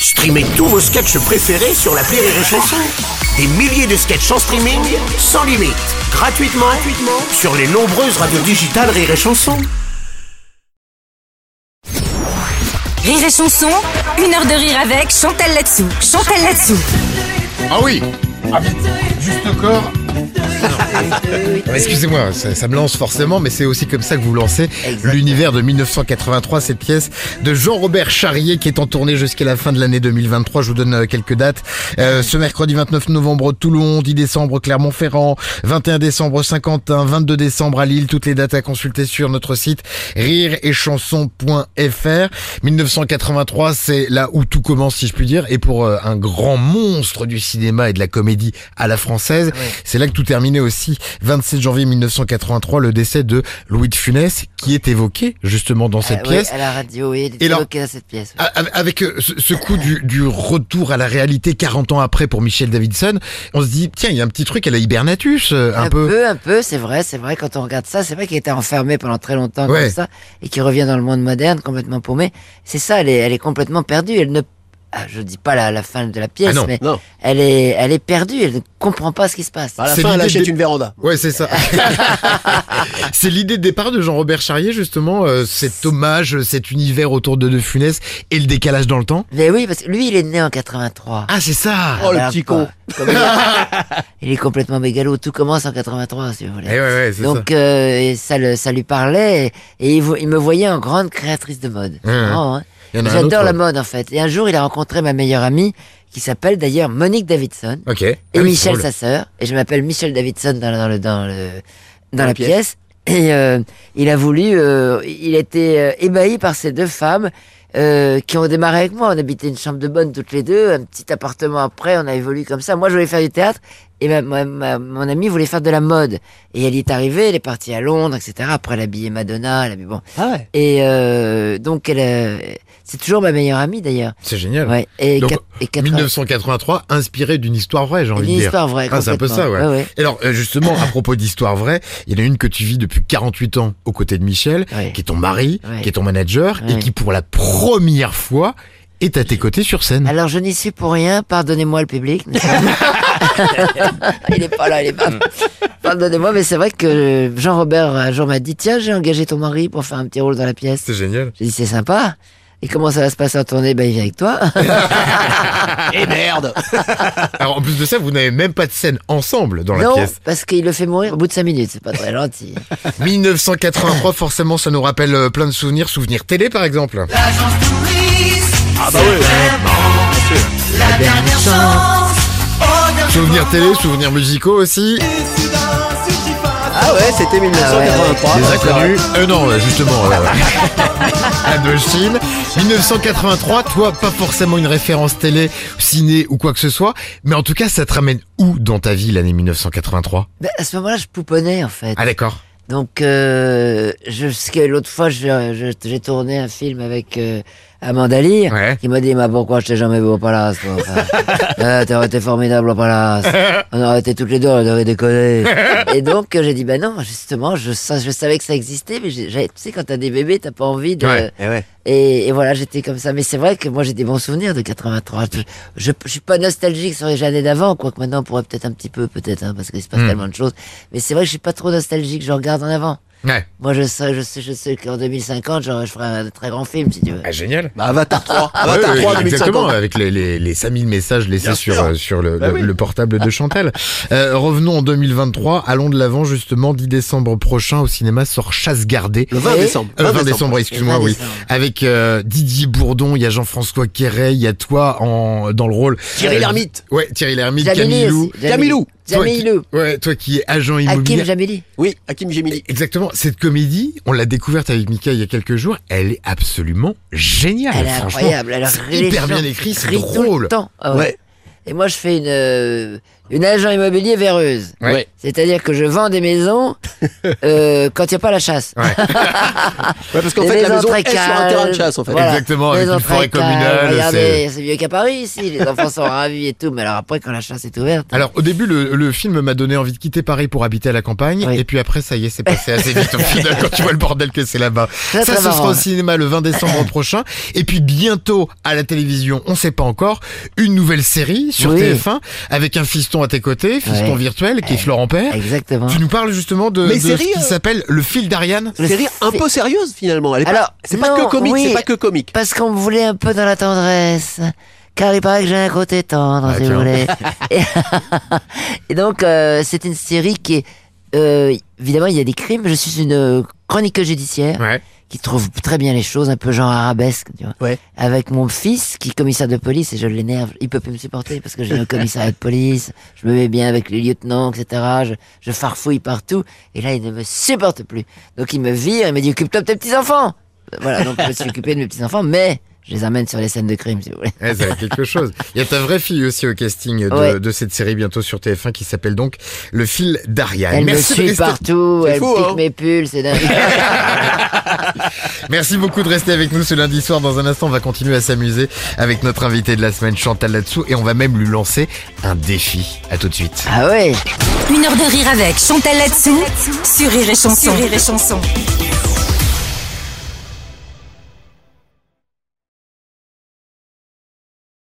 Streamez tous vos sketchs préférés sur la Rire et Chanson. Des milliers de sketchs en streaming, sans limite, gratuitement, gratuitement sur les nombreuses radios digitales Rire et Chanson. Rire et chanson, une heure de rire avec Chantal là-dessous. Chantal là-dessous. Ah oui Ah, Juste corps Non, Excusez-moi, ça, ça me lance forcément, mais c'est aussi comme ça que vous lancez l'univers de 1983, cette pièce de Jean-Robert Charrier qui est en tournée jusqu'à la fin de l'année 2023. Je vous donne euh, quelques dates. Euh, ce mercredi 29 novembre, Toulon, 10 décembre, Clermont-Ferrand, 21 décembre, Saint-Quentin, 22 décembre à Lille. Toutes les dates à consulter sur notre site rireetchanson.fr. 1983, c'est là où tout commence, si je puis dire, et pour euh, un grand monstre du cinéma et de la comédie à la française, c'est là que tout terminait aussi. 27 janvier 1983, le décès de Louis de Funès, qui est évoqué justement dans cette Ah, oui, pièce. à la radio, oui, il Et est évoqué dans cette pièce. oui. Avec euh, ce coup du, du retour à la réalité 40 ans après pour Michel Davidson, on se dit, tiens, il y a un petit truc à la Hibernatus, euh, un, un peu. peu, un peu, c'est vrai, c'est vrai, quand on regarde ça, c'est vrai qu'il était enfermé pendant très longtemps Ouais. comme ça, et qu'il revient dans le monde moderne complètement paumé. C'est ça, elle est, elle est complètement perdue, elle ne, je dis pas la, la fin de la pièce, Ah non, mais non. elle est, elle est perdue, elle ne comprend pas ce qui se passe. À la C'est fin, elle l'idée achète une véranda. Ouais, c'est ça. c'est l'idée de départ de Jean-Robert Charrier, justement, euh, cet hommage, cet univers autour de De Funès et le décalage dans le temps. Mais oui, parce que lui, il est né en 83. Ah, c'est ça Oh, le petit con. comme il, est, il est complètement mégalo, tout commence en 83, si vous voulez. Eh ouais, ouais, c'est ça. Donc euh, et ça, le, ça lui parlait et, et il, vo- il me voyait en grande créatrice de mode. C'est Mmh. marrant, hein. J'adore la mode en fait. Et un jour, il a rencontré ma meilleure amie qui s'appelle d'ailleurs Monique Davidson Ok. et Ah oui, Michel drôle. sa sœur. Et je m'appelle Michel Davidson dans, dans le dans le dans, la la pièce. Et euh, il a voulu, euh, il était euh, ébahi par ces deux femmes. Euh, qui ont démarré avec moi. On habitait une chambre de bonne toutes les deux, un petit appartement après, on a évolué comme ça. Moi, je voulais faire du théâtre et ma, ma- ma- mon amie voulait faire de la mode. Et elle y est arrivée, elle est partie à Londres, etc. Après, elle a habillé Madonna, elle a mis bon. Ah ouais. Et euh, donc, elle, euh, c'est toujours ma meilleure amie d'ailleurs. C'est génial. Ouais. Et, Donc, quat- et quatre- 1983, inspiré d'une histoire vraie, j'ai envie une de dire. histoire vraie. Ah, c'est un peu ça, ouais. ouais. Et Alors, euh, justement, à propos d'histoire vraie, il y en a une que tu vis depuis 48 ans aux côtés de Michel, Ouais. qui est ton mari, Ouais. qui est ton manager, et Ouais. qui pour la première fois est à tes côtés sur scène. Alors, je n'y suis pour rien. Pardonnez-moi le public. il est pas là, il est pas. Pardonnez-moi, mais c'est vrai que Jean-Robert un jour m'a dit Tiens, j'ai engagé ton mari pour faire un petit rôle dans la pièce. C'est génial. J'ai dit C'est sympa. Et comment ça va se passer en tournée? Ben, il vient avec toi. Et merde Alors, en plus de ça, vous n'avez même pas de scène ensemble dans la non, pièce. parce qu'il le fait mourir au bout de 5 minutes. C'est pas très gentil. 1983, forcément, ça nous rappelle euh, plein de souvenirs. Souvenirs télé, par exemple. Ah bah oui. Souvenirs télé, souvenirs musicaux aussi. Ah ouais, c'était 1983. Les Ouais, inconnus. Euh, non, euh, justement. Euh, Indochine. 1983, toi, pas forcément une référence télé, ciné ou quoi que ce soit, mais en tout cas, ça te ramène où dans ta vie l'année 1983 Ben, à ce moment-là, je pouponnais en fait. Ah d'accord. Donc, euh, je l'autre fois, j'ai tourné un film avec Lear, Ouais. qui m'a dit, mais pourquoi je t'ai jamais vu au palace, toi enfin, euh, T'aurais été formidable au palace. On aurait été toutes les deux, on aurait déconné. Et donc, j'ai dit, ben non, justement, je, sa- je savais que ça existait, mais tu sais, quand t'as des bébés, t'as pas envie de... Ouais. Eh ouais. Et, et voilà, j'étais comme ça. Mais c'est vrai que moi, j'ai des bons souvenirs de 83. Je, je, je suis pas nostalgique sur les années d'avant, quoique maintenant, on pourrait peut-être un petit peu, peut-être, hein, parce qu'il se passe Hmm. tellement de choses. Mais c'est vrai que je suis pas trop nostalgique, je regarde en avant. Ouais. Moi, je sais, je sais, je sais qu'en 2050, je, je ferai un très grand film, si tu veux. Ah, génial. Bah Avatar 3. Ouais, Avatar ouais, 3 exactement, 2050. avec les, les, les 5000 messages laissés sur, euh, sur le, Bah le, oui. le portable de Chantal. Euh, revenons en 2023, allons de l'avant justement, 10 décembre prochain au cinéma sort Chasse gardée. Le 20 Et- décembre. Euh, 20 décembre, excuse-moi, Le 20 oui. décembre. Avec euh, Didier Bourdon, il y a Jean-François Quéret, il y a toi en dans le rôle. Thierry Euh, Lhermitte. Ouais, Thierry Lhermitte, Jamili Camille Lou. aussi. Camilou. Jamilou. Ouais, toi qui es agent Hakim immobilier. Jamili. Oui, Hakim Gemili. Exactement. Cette comédie, on l'a découverte avec Mika il y a quelques jours. Elle est absolument géniale. Elle est franchement. incroyable. Elle les hyper bien écrit, c'est Rit tout le drôle. temps. Ah ouais. Ouais. Et moi, je fais une, euh, une agent immobilier véreuse. Ouais. C'est-à-dire que je vends des maisons euh, quand il n'y a pas la chasse. Ouais, parce qu'en fait, la maisons maison très est sur un terrain de calmes. chasse, en fait. Voilà. Exactement, avec Maisons une forêt communale, Regardez, c'est mieux qu'à Paris ici. Les enfants sont ravis et tout. Mais alors après, quand la chasse est ouverte. Alors au début le, le film m'a donné envie de quitter Paris pour habiter à la campagne Oui. et puis après ça y est c'est passé assez vite au final quand tu vois le bordel que c'est là-bas. Ça ce sera au cinéma le 20 décembre prochain et puis bientôt à la télévision on sait pas encore une nouvelle série sur Oui. TF1 avec un fiston à tes côtés fiston Ouais. virtuel qui est Florent Père. Exactement. Tu nous parles justement de, Mais de ce qui s'appelle le fil d'Ariane. Le Série un peu sérieuse, finalement. Elle est pas- Alors, c'est pas que comique, oui. c'est pas que comique. Parce qu'on me voulait un peu dans la tendresse. Car il paraît que j'ai un côté tendre, Ah, si vous voulez. Et, et donc, euh, c'est une série qui est... euh, évidemment, il y a des crimes. Je suis une euh, chroniqueuse judiciaire Ouais. Qui trouve très bien les choses, un peu genre arabesque, tu vois. Ouais. Avec mon fils qui est commissaire de police et je l'énerve. Il peut plus me supporter parce que j'ai un commissariat de police. Je me mets bien avec les lieutenants, etc. Je, je farfouille partout. Et là, il ne me supporte plus. Donc il me vire, il me dit occupe-toi de tes petits-enfants. Voilà, donc je me suis occupé de mes petits-enfants, mais je les amène sur les scènes de crime, si vous voulez. Ouais, ça a quelque chose. Il y a ta vraie fille aussi au casting de, Ouais. de cette série bientôt sur TF1 qui s'appelle donc Le fil d'Ariane. Elle me Merci de suit rester- partout, elle fou, pique hein. mes pulls, c'est dingue. Merci beaucoup de rester avec nous ce lundi soir. Dans un instant, on va continuer à s'amuser avec notre invité de la semaine, Chantal là-dessous, et on va même lui lancer un défi. À tout de suite. ah ouais Une heure de rire avec Chantal là-dessous sur Rire et Chanson. Sur Rire et Chanson.